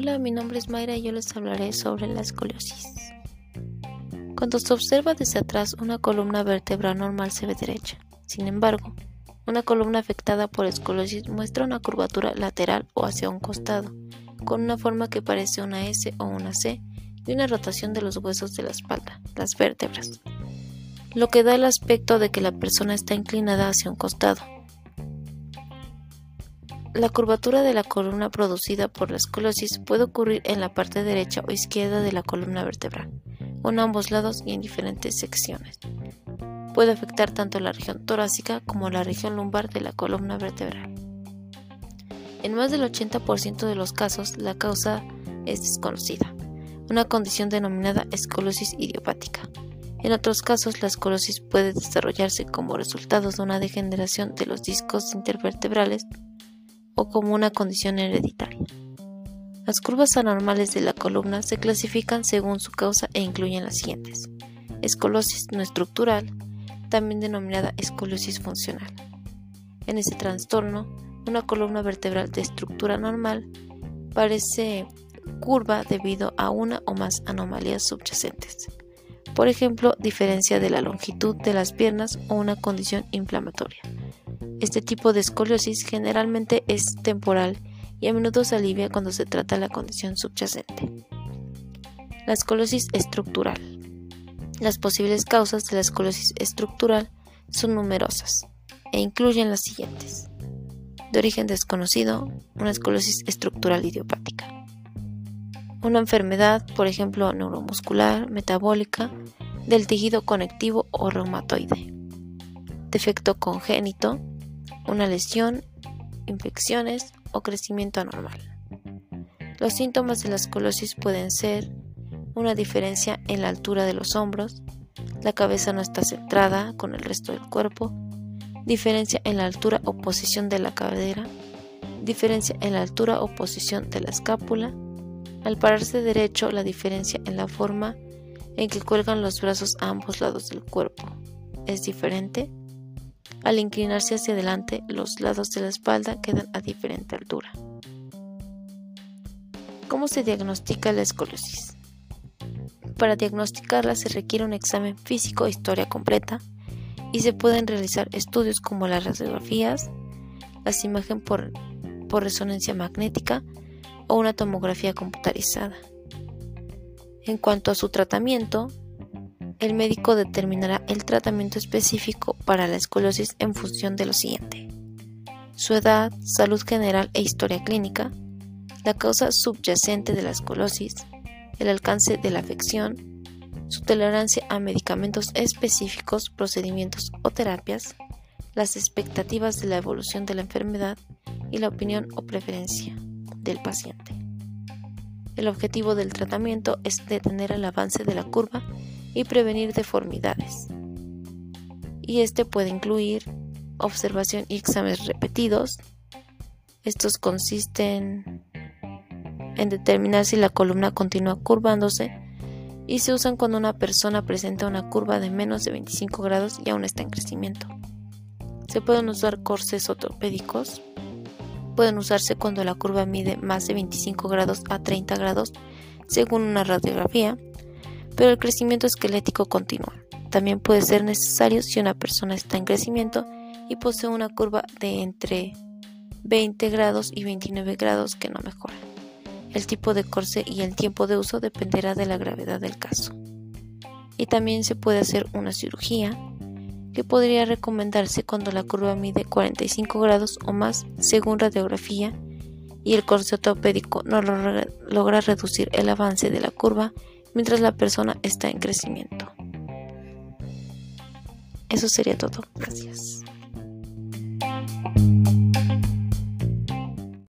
Hola, mi nombre es Mayra y yo les hablaré sobre la escoliosis. Cuando se observa desde atrás, una columna vertebral normal se ve derecha. Sin embargo, una columna afectada por escoliosis muestra una curvatura lateral o hacia un costado, con una forma que parece una S o una C y una rotación de los huesos de la espalda, las vértebras, lo que da el aspecto de que la persona está inclinada hacia un costado. La curvatura de la columna producida por la esclerosis puede ocurrir en la parte derecha o izquierda de la columna vertebral, o en ambos lados y en diferentes secciones. Puede afectar tanto la región torácica como la región lumbar de la columna vertebral. En más del 80% de los casos, la causa es desconocida, una condición denominada esclerosis idiopática. En otros casos, la esclerosis puede desarrollarse como resultado de una degeneración de los discos intervertebrales o como una condición hereditaria. Las curvas anormales de la columna se clasifican según su causa e incluyen las siguientes. Escolosis no estructural, también denominada escoliosis funcional. En este trastorno, una columna vertebral de estructura normal parece curva debido a una o más anomalías subyacentes. Por ejemplo, diferencia de la longitud de las piernas o una condición inflamatoria. Este tipo de escoliosis generalmente es temporal y a menudo se alivia cuando se trata la condición subyacente. La escoliosis estructural. Las posibles causas de la escoliosis estructural son numerosas e incluyen las siguientes. De origen desconocido, una escoliosis estructural idiopática. Una enfermedad, por ejemplo, neuromuscular, metabólica, del tejido conectivo o reumatoide. Defecto congénito, una lesión, infecciones o crecimiento anormal. Los síntomas de la esclerosis pueden ser una diferencia en la altura de los hombros, la cabeza no está centrada con el resto del cuerpo, diferencia en la altura o posición de la cadera, diferencia en la altura o posición de la escápula, al pararse derecho la diferencia en la forma en que cuelgan los brazos a ambos lados del cuerpo es diferente, al inclinarse hacia adelante, los lados de la espalda quedan a diferente altura. ¿Cómo se diagnostica la escoliosis? Para diagnosticarla se requiere un examen físico e historia completa y se pueden realizar estudios como las radiografías, las imágenes por, por resonancia magnética o una tomografía computarizada. En cuanto a su tratamiento, el médico determinará el tratamiento específico para la escoliosis en función de lo siguiente. Su edad, salud general e historia clínica, la causa subyacente de la escoliosis, el alcance de la afección, su tolerancia a medicamentos específicos, procedimientos o terapias, las expectativas de la evolución de la enfermedad y la opinión o preferencia del paciente. El objetivo del tratamiento es detener el avance de la curva y prevenir deformidades. Y este puede incluir observación y exámenes repetidos. Estos consisten en determinar si la columna continúa curvándose y se usan cuando una persona presenta una curva de menos de 25 grados y aún está en crecimiento. Se pueden usar corsés ortopédicos. Pueden usarse cuando la curva mide más de 25 grados a 30 grados según una radiografía pero el crecimiento esquelético continúa. También puede ser necesario si una persona está en crecimiento y posee una curva de entre 20 grados y 29 grados que no mejora. El tipo de corse y el tiempo de uso dependerá de la gravedad del caso. Y también se puede hacer una cirugía que podría recomendarse cuando la curva mide 45 grados o más según radiografía y el corse ortopédico no logra reducir el avance de la curva mientras la persona está en crecimiento. Eso sería todo. Gracias.